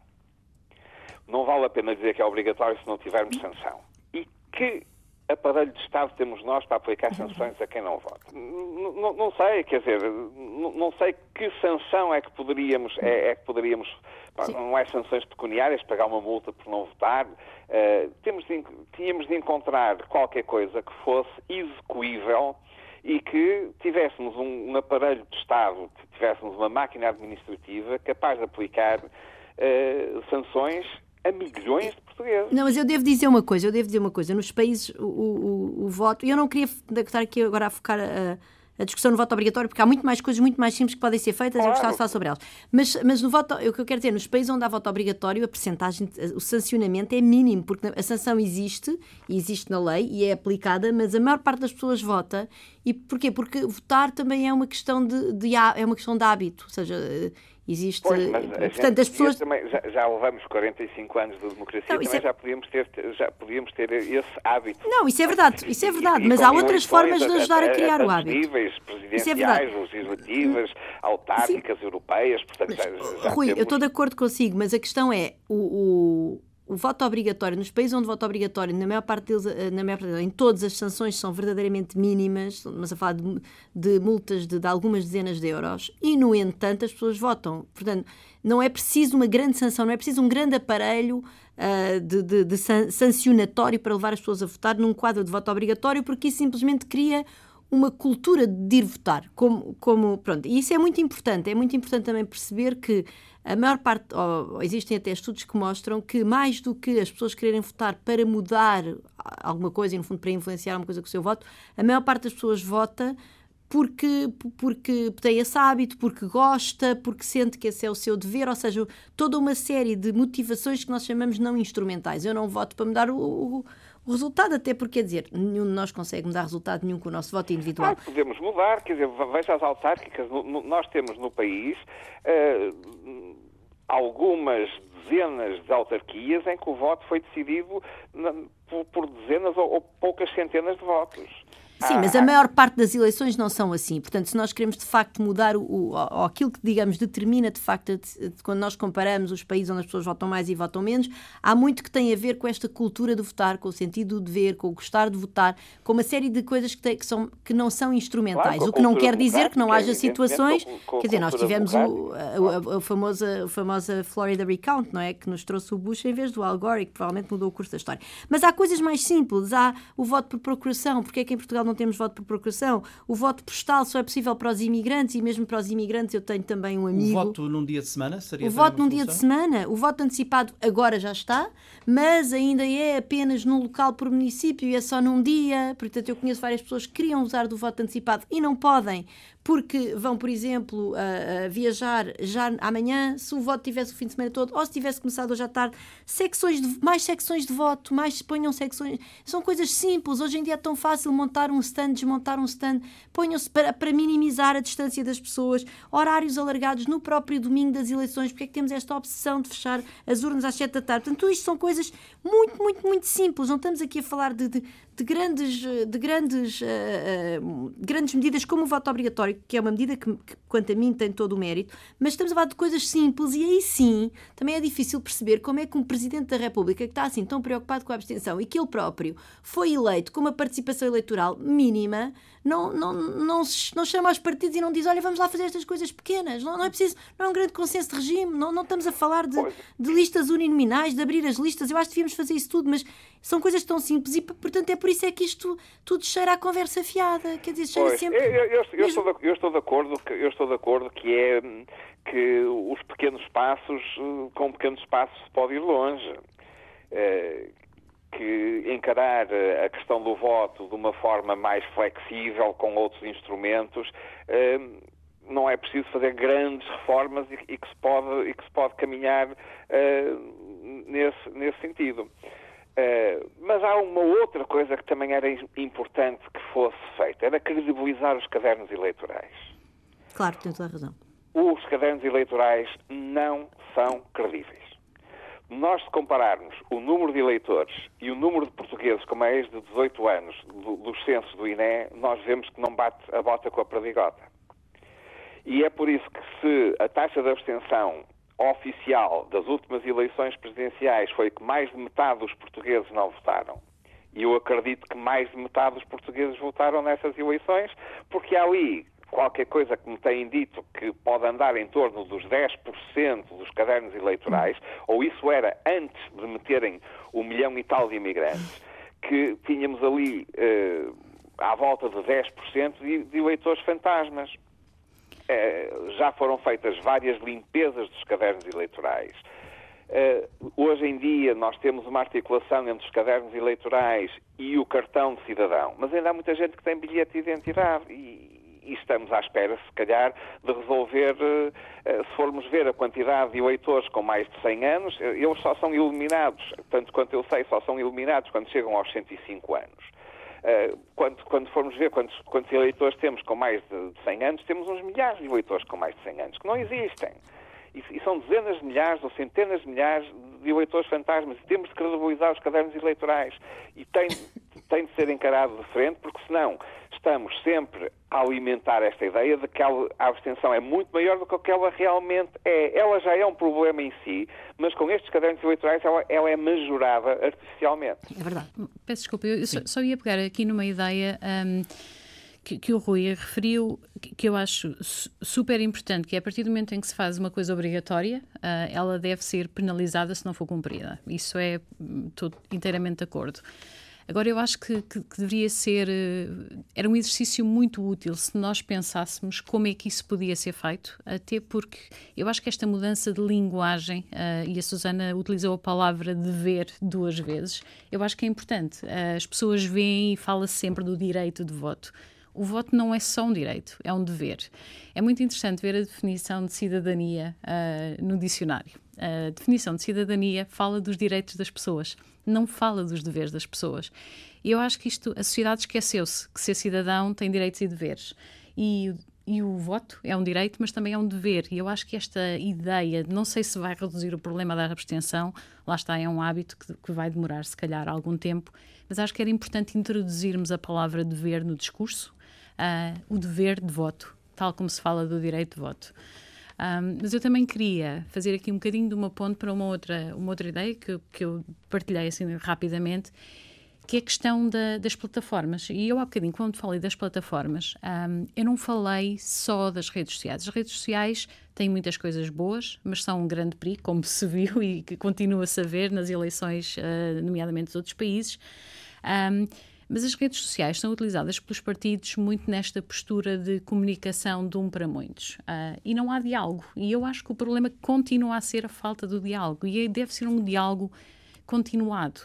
[SPEAKER 4] Não vale a pena dizer que é obrigatório se não tivermos sanção. E que aparelho de Estado temos nós para aplicar sanções a quem não vota? Não, não sei, quer dizer, não, não, sei que sanção é que poderíamos, é, é que poderíamos pá, não é sanções pecuniárias, pagar uma multa por não votar. Uh, temos de, tínhamos de encontrar qualquer coisa que fosse execuível e que tivéssemos um, um aparelho de Estado, tivéssemos uma máquina administrativa capaz de aplicar uh, sanções a milhões de portugueses.
[SPEAKER 2] Não, mas eu devo dizer uma coisa, eu devo dizer uma coisa. Nos países, o, o, o voto... Eu não queria estar aqui agora a focar a, a discussão no voto obrigatório, porque há muito mais coisas muito mais simples que podem ser feitas, claro. eu gostava de falar sobre elas. Mas, mas no voto, o que eu quero dizer, nos países onde há voto obrigatório, a percentagem, o sancionamento é mínimo, porque a sanção existe, e existe na lei, e é aplicada, mas a maior parte das pessoas vota. E porquê? Porque votar também é uma questão de, de é uma questão de hábito, ou seja, Existe.
[SPEAKER 4] Pois, mas portanto, as pessoas. Também, já, já, levamos 45 anos de democracia, não, também é... já, podíamos ter, já podíamos ter esse hábito.
[SPEAKER 2] Não, isso é verdade, isso é verdade, e, mas há outras formas de ajudar a, a criar a, o hábito.
[SPEAKER 4] presidenciais, é legislativas, autárquicas, Sim. europeias, portanto, mas, já, já
[SPEAKER 2] Rui,
[SPEAKER 4] temos...
[SPEAKER 2] eu estou de acordo consigo, mas a questão é o, o o voto obrigatório, nos países onde voto obrigatório, na maior parte deles, eh, na maior parte deles, em todas as sanções são verdadeiramente mínimas, mas a falar de, de multas de, de, algumas dezenas de euros, e no entanto as pessoas votam. Portanto, não é preciso uma grande sanção, não é preciso um grande aparelho uh, de, de, de sancionatório para levar as pessoas a votar num quadro de voto obrigatório, porque isso simplesmente cria uma cultura de ir votar. Como, como, pronto. E isso é muito importante. É muito importante também perceber que a maior parte, ou, existem até estudos que mostram que mais do que as pessoas quererem votar para mudar alguma coisa, e no fundo para influenciar alguma coisa com o seu voto, a maior parte das pessoas vota porque, porque tem esse hábito, porque gosta, porque sente que esse é o seu dever, ou seja, toda uma série de motivações que nós chamamos não instrumentais. Eu não voto para mudar o, o, o resultado, até porque, quer dizer, nenhum de nós consegue mudar resultado nenhum com o nosso voto individual.
[SPEAKER 4] Ah, podemos mudar, quer dizer, veja as autárquicas, nós temos no país uh, algumas dezenas de autarquias em que o voto foi decidido por, dezenas ou poucas centenas de votos.
[SPEAKER 2] Sim, mas a maior parte das eleições não são assim. Portanto, se nós queremos de facto mudar o, o, o aquilo que, digamos, determina de facto, de, de, quando nós comparamos os países onde as pessoas votam mais e votam menos, há muito que tem a ver com esta cultura de votar, com o sentido do dever, com o gostar de votar, com uma série de coisas que, tem, que, são, que não são instrumentais. Claro, o que não quer dizer que não haja situações. Com, com, quer dizer, nós tivemos o, a, a, a, famosa, a famosa Florida Recount, não é? Que nos trouxe o Bush em vez do Al Gore que provavelmente mudou o curso da história. Mas há coisas mais simples. Há o voto por procuração. Porque é que em Portugal não temos voto por procuração. O voto postal só é possível para os imigrantes e mesmo para os imigrantes eu tenho também um amigo.
[SPEAKER 1] O voto num dia de semana seria
[SPEAKER 2] O voto num dia de semana. O voto antecipado agora já está, mas ainda é apenas num local por município e é só num dia. Portanto, eu conheço várias pessoas que queriam usar do voto antecipado e não podem porque vão, por exemplo, viajar já amanhã, se o voto tivesse o fim de semana todo, ou se tivesse começado hoje à tarde, secções de, mais secções de voto, mais ponham secções. São coisas simples. Hoje em dia é tão fácil montar um stand, desmontar um stand, ponham-se para, para minimizar a distância das pessoas, horários alargados no próprio domingo das eleições, porque é que temos esta obsessão de fechar as urnas às 7 da tarde. Portanto, tudo isto são coisas muito, muito, muito simples. Não estamos aqui a falar de, de, de grandes, de grandes, uh, grandes medidas como o voto obrigatório, que é uma medida que, que, quanto a mim, tem todo o mérito, mas estamos a falar de coisas simples e aí sim também é difícil perceber como é que um Presidente da República que está assim tão preocupado com a abstenção e que ele próprio foi eleito com uma participação eleitoral mínima não, não, não, não chama aos partidos e não diz olha, vamos lá fazer estas coisas pequenas. Não, não é preciso, não é um grande consenso de regime, não, não estamos a falar de, de listas uninominais, de abrir as listas. Eu acho que devíamos fazer isso tudo, mas são coisas tão simples e, portanto, é por isso é que isto tudo cheira a conversa fiada. Quer dizer, cheira
[SPEAKER 4] pois,
[SPEAKER 2] sempre.
[SPEAKER 4] Eu, eu, eu, eu estou de, eu, estou de, acordo que, eu estou de acordo que é que os pequenos passos, com pequenos passos se pode ir longe. É, que encarar a questão do voto de uma forma mais flexível, com outros instrumentos, eh, não é preciso fazer grandes reformas e, que, se pode, e que se pode caminhar eh, nesse, nesse sentido. Mas há uma outra coisa que também era importante que fosse feita, era credibilizar os cadernos eleitorais.
[SPEAKER 2] Claro, tem toda a razão.
[SPEAKER 4] Os cadernos eleitorais não são credíveis nós se compararmos o número de eleitores e o número de portugueses com mais de 18 anos do, dos censos do INE, nós vemos que não bate a bota com a perdigota. E é por isso que se a taxa de abstenção oficial das últimas eleições presidenciais foi que mais de metade dos portugueses não votaram, e eu acredito que mais de metade dos portugueses votaram nessas eleições, porque há ali qualquer coisa que me têm dito que pode andar em torno dos 10% dos cadernos eleitorais, ou isso era antes de meterem o milhão e tal de imigrantes, que tínhamos ali uh, à volta de 10% de, de eleitores fantasmas. Uh, já foram feitas várias limpezas dos cadernos eleitorais. Uh, hoje em dia nós temos uma articulação entre os cadernos eleitorais e o cartão de cidadão, mas ainda há muita gente que tem bilhete de identidade e, e estamos à espera, se calhar, de resolver, se formos ver a quantidade de eleitores com mais de 100 anos, eles só são eliminados, tanto quanto eu sei, só são eliminados quando chegam aos 105 anos. Quando, quando, formos ver quantos, quantos eleitores temos com mais de 100 anos, temos uns milhares de eleitores com mais de 100 anos, que não existem. E são dezenas de milhares ou centenas de milhares de eleitores fantasmas. E temos de credibilizar os cadernos eleitorais. E tem, tem de ser encarado de frente, porque senão estamos sempre a alimentar esta ideia de que a abstenção é muito maior do que ela realmente é. Ela já é um problema em si, mas com estes cadernos eleitorais ela, ela é majorada artificialmente.
[SPEAKER 2] É verdade.
[SPEAKER 3] Peço desculpa, eu só, só, ia pegar aqui numa ideia. Um que, que o Rui referiu, que, que eu acho super importante, que é a partir do momento em que se faz uma coisa obrigatória, uh, ela deve ser penalizada se não for cumprida. Isso é, estou inteiramente de acordo. Agora, eu acho que, que, que, deveria ser. Uh, era um exercício muito útil se nós pensássemos como é que isso podia ser feito, até porque eu acho que esta mudança de linguagem, uh, e a Susana utilizou a palavra dever duas vezes, eu acho que é importante. Uh, as pessoas veem e fala-se sempre do direito de voto o voto não é só um direito, é um dever. É muito interessante ver a definição de cidadania uh, no dicionário. A definição de cidadania fala dos direitos das pessoas, não fala dos deveres das pessoas. E eu acho que isto, a sociedade esqueceu-se que ser cidadão tem direitos e deveres. E e o voto é um direito, mas também é um dever. E eu acho que esta ideia, não sei se vai reduzir o problema da abstenção, lá está, é um hábito que, que, vai demorar, se calhar, algum tempo, mas acho que era importante introduzirmos a palavra dever no discurso uh, o dever de voto, tal como se fala do direito de voto. Um, mas eu também queria fazer aqui um bocadinho de uma ponte para uma outra, uma outra ideia que, que eu partilhei assim rapidamente, que é a questão da, das plataformas. E eu há bocadinho, quando falei das plataformas, um, eu não falei só das redes sociais. As redes sociais têm muitas coisas boas, mas são um grande perigo, como se viu e que continua-se a ver nas eleições, uh, nomeadamente dos outros países. Um, mas as redes sociais são utilizadas pelos partidos muito nesta postura de comunicação de um para muitos. Uh, e não há diálogo. E eu acho que o problema continua a ser a falta do diálogo. E deve ser um diálogo continuado.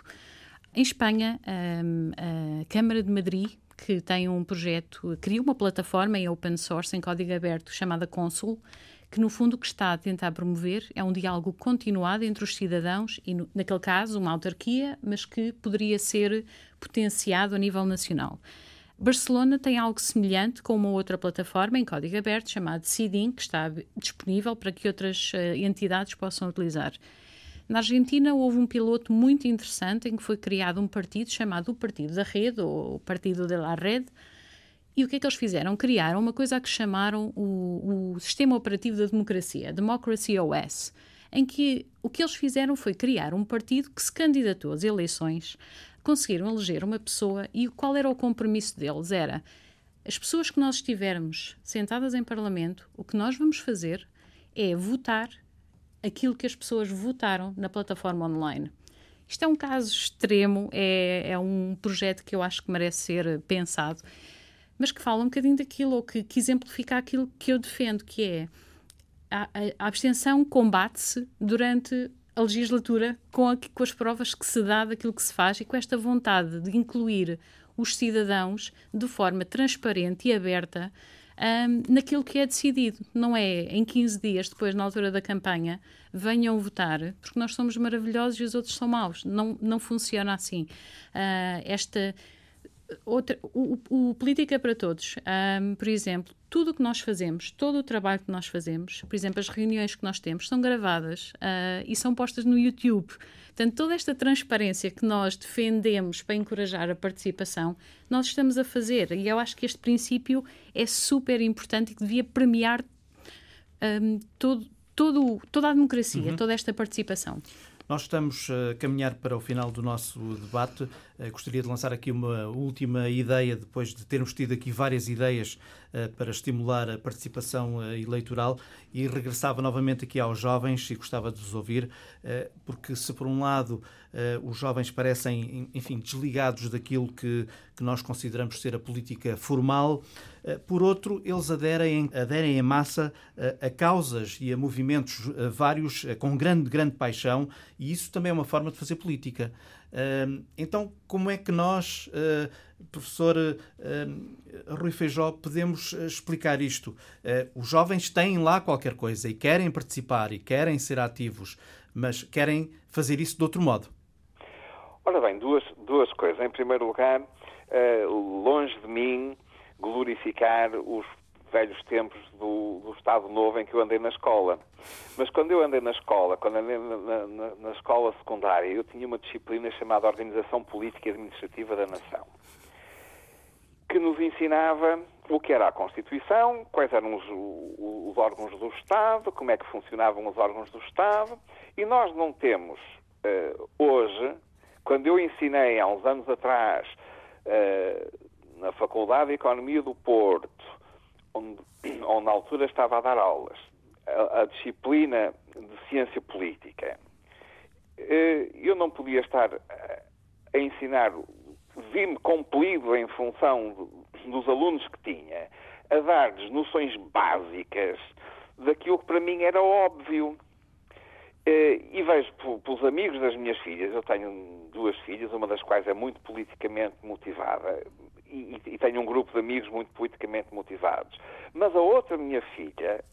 [SPEAKER 3] Em Espanha, um, a Câmara de Madrid, que tem um projeto, criou uma plataforma em open source, em código aberto, chamada Consul, que no fundo o que está a tentar promover é um diálogo continuado entre os cidadãos e, no, naquele caso, uma autarquia, mas que poderia ser potenciado a nível nacional. Barcelona tem algo semelhante com uma outra plataforma em código aberto chamada CIDIN, que está disponível para que outras uh, entidades possam utilizar. Na Argentina houve um piloto muito interessante em que foi criado um partido chamado o Partido da Rede, ou o Partido de la Rede, e o que é que eles fizeram? Criaram uma coisa que chamaram o, o Sistema Operativo da Democracia, Democracy OS, em que o que eles fizeram foi criar um partido que se candidatou às eleições, conseguiram eleger uma pessoa e qual era o compromisso deles? Era as pessoas que nós estivermos sentadas em Parlamento, o que nós vamos fazer é votar aquilo que as pessoas votaram na plataforma online. Isto é um caso extremo, é, é um projeto que eu acho que merece ser pensado mas que fala um bocadinho daquilo ou que, que exemplifica aquilo que eu defendo, que é a, a, abstenção combate-se durante a legislatura com, a, com as provas que se dá daquilo que se faz e com esta vontade de incluir os cidadãos de forma transparente e aberta um, naquilo que é decidido. Não é em 15 dias depois, na altura da campanha, venham votar, porque nós somos maravilhosos e os outros são maus. Não, não funciona assim. Uh, esta outra, o, o, Política para Todos, um, por exemplo, tudo o que nós fazemos, todo o trabalho que nós fazemos, por exemplo, as reuniões que nós temos, são gravadas uh, e são postas no YouTube. Portanto, toda esta transparência que nós defendemos para encorajar a participação, nós estamos a fazer. E eu acho que este princípio é super importante e que devia premiar um, todo, todo, toda a democracia, uhum. toda esta participação.
[SPEAKER 1] Nós estamos a caminhar para o final do nosso debate. Eh, gostaria de lançar aqui uma última ideia, depois de termos tido aqui várias ideias eh, para estimular a participação eh, eleitoral, e regressava novamente aqui aos jovens e gostava de os ouvir, porque se por um lado os jovens parecem, enfim, desligados daquilo que, que nós consideramos ser a política formal, por outro, eles aderem, aderem em massa a, a causas e a movimentos vários com grande, grande paixão, e isso também é uma forma de fazer política. Então, como é que nós Professor uh, Rui Feijó, podemos explicar isto? Os jovens têm lá qualquer coisa e querem participar e querem ser ativos, mas querem fazer isso de outro modo.
[SPEAKER 4] Ora bem, duas, duas coisas. Em primeiro lugar, longe de mim glorificar os velhos tempos do, do, Estado Novo em que eu andei na escola. Mas quando eu andei na escola, quando andei na, na, na, escola secundária, eu tinha uma disciplina chamada Organização Política e Administrativa da Nação, que nos ensinava o que era a Constituição, quais eram os, os, os órgãos do Estado, como é que funcionavam os órgãos do Estado, e nós não temos uh, hoje, quando eu ensinei há uns anos atrás uh, na Faculdade de Economia do Porto, onde, onde na altura estava a dar aulas, a, a disciplina de ciência política, uh, eu não podia estar a ensinar, vi-me compelido em função dos alunos que tinha, a dar-lhes noções básicas daquilo que para mim era óbvio. Uh, e vejo pelos amigos das minhas filhas, eu tenho duas filhas, uma das quais é muito politicamente motivada e, e tenho um grupo de amigos muito politicamente motivados. Mas a outra minha filha,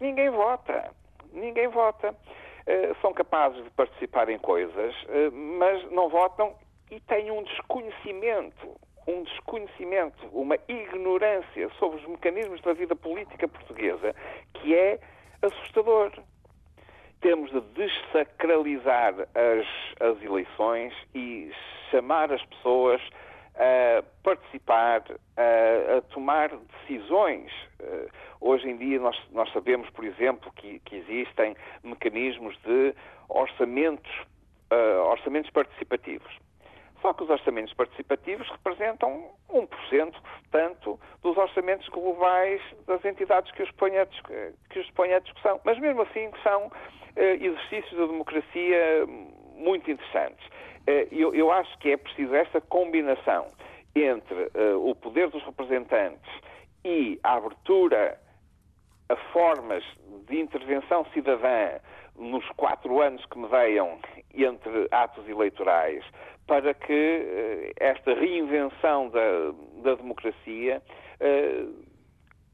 [SPEAKER 4] ninguém vota. Ninguém vota. Uh, são capazes de participar em coisas, mas não votam e têm um desconhecimento um desconhecimento, uma ignorância sobre os mecanismos da vida política portuguesa que é assustador temos de desacralizar as, as eleições e chamar as pessoas a participar, a, a tomar decisões. Uh, hoje em dia nós, nós sabemos, por exemplo, que, que existem mecanismos de orçamentos, uh, orçamentos participativos. Só que os orçamentos participativos representam 1%, portanto, dos orçamentos globais das entidades que os põem põem a discussão. Mas mesmo assim são eh, exercícios da democracia muito interessantes. Eh, eu, eu, acho que é preciso essa combinação entre uh, o poder dos representantes e a abertura a formas de intervenção cidadã nos quatro anos que me deiam entre atos eleitorais para que esta reinvenção da, da democracia uh,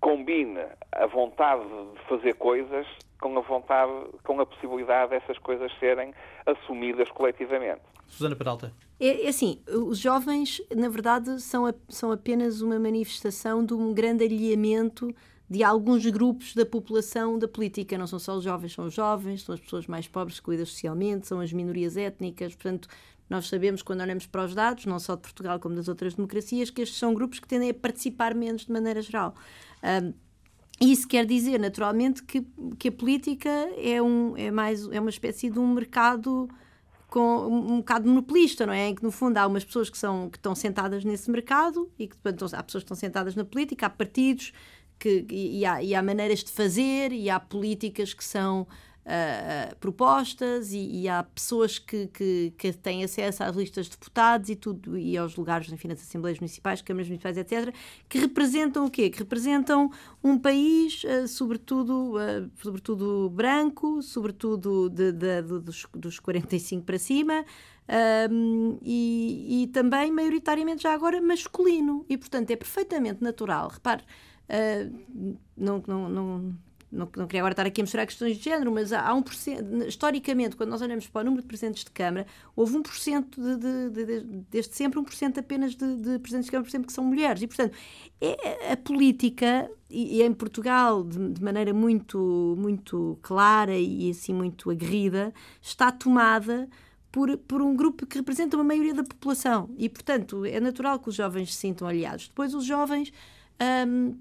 [SPEAKER 4] combine a vontade de fazer coisas com a vontade, com a possibilidade dessas coisas serem assumidas coletivamente.
[SPEAKER 1] Susana Peralta.
[SPEAKER 2] É, é assim, os jovens, na verdade, são, a, são apenas uma manifestação de um grande alinhamento de alguns grupos da população da política. Não são só os jovens, são os jovens, são as pessoas mais pobres que cuidam socialmente, são as minorias étnicas. Portanto, nós sabemos, quando olhamos para os dados, não só de Portugal como das outras democracias, que estes são grupos que tendem a participar menos de maneira geral. Um, isso quer dizer, naturalmente, que, que a política é, um, é, mais, é uma espécie de um mercado com um bocado monopolista, não é? Em que, no fundo, há umas pessoas que, são, que estão sentadas nesse mercado e que, portanto, há pessoas que estão sentadas na política, há partidos que, e, há, e há maneiras de fazer e há políticas que são uh, propostas e, e, há pessoas que, que, que, têm acesso às listas de deputados e tudo e aos lugares enfim, nas assembleias municipais, câmaras municipais, etc., que representam o quê? Que representam um país, uh, sobretudo, uh, sobretudo branco, sobretudo de, de, de, dos, dos 45 para cima. Um, e, e, também maioritariamente já agora masculino e portanto é perfeitamente natural repare uh, não, não, não, não, não queria agora estar aqui a mostrar questões de género, mas há, há 1%, historicamente, quando nós olhamos para o número de presidentes de Câmara, houve 1% de, de, de, de, desde sempre, 1% apenas de, de presidentes de Câmara, por exemplo, que são mulheres. E, portanto, é, a política, e, e em Portugal, de, de, maneira muito, muito clara e assim muito aguerrida, está tomada por, por um grupo que representa uma maioria da população. E, portanto, é natural que os jovens se sintam aliados. Depois, os jovens. Hum,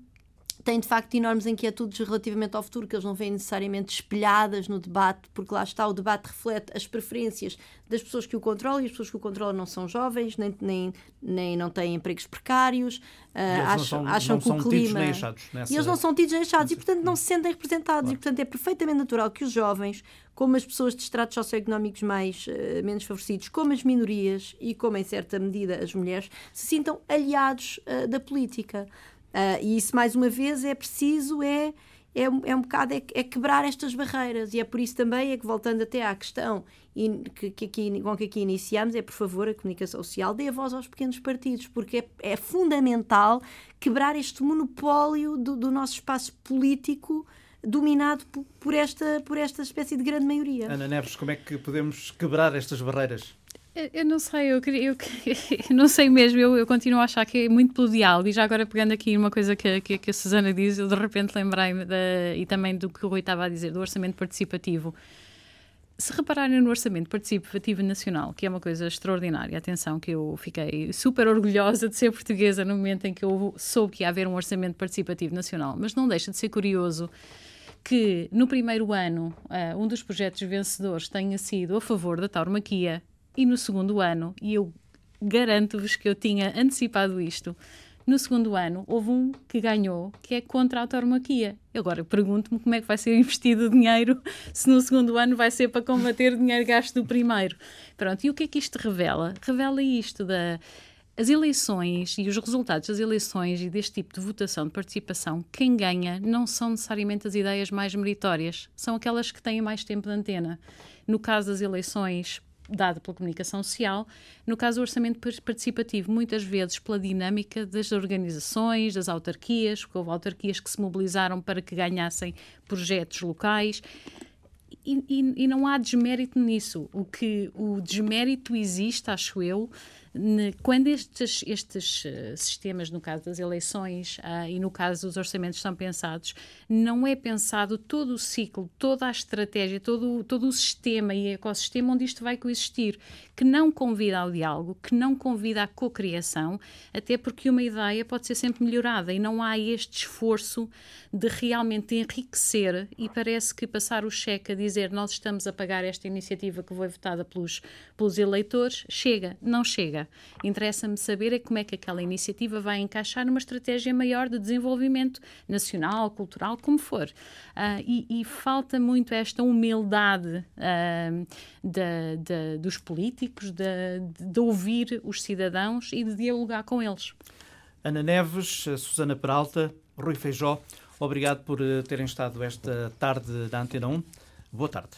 [SPEAKER 2] têm de facto enormes inquietudes relativamente ao futuro, que eles não veem necessariamente espelhadas no debate, porque lá está, o debate reflete as preferências das pessoas que o controlam e as pessoas que o controlam não são jovens, nem, nem, nem não têm empregos precários, uh, acham,
[SPEAKER 1] são,
[SPEAKER 2] acham que o clima.
[SPEAKER 1] Nessa...
[SPEAKER 2] E eles não são tidos nem achados e, portanto, não se sentem representados. Claro. E, portanto, é perfeitamente natural que os jovens, como as pessoas de estratos socioeconómicos mais, uh, menos favorecidos, como as minorias e como, em certa medida, as mulheres, se sintam aliados uh, da política. Uh, e isso, mais uma vez, é preciso é, é, é um bocado é, é, quebrar estas barreiras e é por isso também é que voltando até à questão que, que aqui, com que aqui iniciamos é por favor a comunicação social dê voz aos pequenos partidos porque é, é fundamental quebrar este monopólio do, do nosso espaço político dominado por esta, por esta espécie de grande maioria.
[SPEAKER 1] Ana Neves, como é que podemos quebrar estas barreiras?
[SPEAKER 3] Eu não sei, eu, eu, eu, não sei mesmo, eu, eu, continuo a achar que é muito pelo diálogo. E já agora pegando aqui uma coisa que, que, que a Susana diz, eu de repente lembrei-me, e também do que o Rui estava a dizer, do orçamento participativo. Se repararem no orçamento participativo nacional, que é uma coisa extraordinária, atenção, que eu fiquei super orgulhosa de ser portuguesa no momento em que eu soube que ia haver um orçamento participativo nacional, mas não deixa de ser curioso que no primeiro ano uh, um dos projetos vencedores tenha sido a favor da tauromaquia e no segundo ano, e eu garanto-vos que eu tinha antecipado isto, no segundo ano houve um que ganhou, que é contra a tauromaquia. Agora pergunto-me como é que vai ser investido o dinheiro se no segundo ano vai ser para combater o dinheiro gasto do primeiro. Pronto, e o que é que isto revela? Revela isto da as eleições e os resultados das eleições e deste tipo de votação de participação, quem ganha não são necessariamente as ideias mais meritórias, são aquelas que têm mais tempo de antena. No caso das eleições dado pela comunicação social, no caso do orçamento participativo, muitas vezes pela dinâmica das organizações, das autarquias, porque houve autarquias que se mobilizaram para que ganhassem projetos locais. E, e, e não há desmérito nisso. O que o desmérito existe, acho eu, quando estes, estes eh, sistemas, no caso das eleições uh, e no caso dos orçamentos, são pensados, não é pensado todo o ciclo, toda a estratégia, todo, todo o sistema e ecossistema onde isto vai coexistir, que não convida ao diálogo, que não convida à cocriação, até porque uma ideia pode ser sempre melhorada e não há este esforço de realmente enriquecer e parece que passar o cheque a dizer nós estamos a pagar esta iniciativa que foi votada pelos, pelos eleitores, chega, não chega. Interessa-me saber é como é que aquela iniciativa vai encaixar numa estratégia maior de desenvolvimento nacional, cultural, como for. Uh, e, e, falta muito esta humildade uh, de, de, dos políticos, de, de ouvir os cidadãos e de dialogar com eles.
[SPEAKER 1] Ana Neves, Susana Peralta, Rui Feijó, obrigado por eh, terem estado esta tarde da Antena 1. Boa tarde.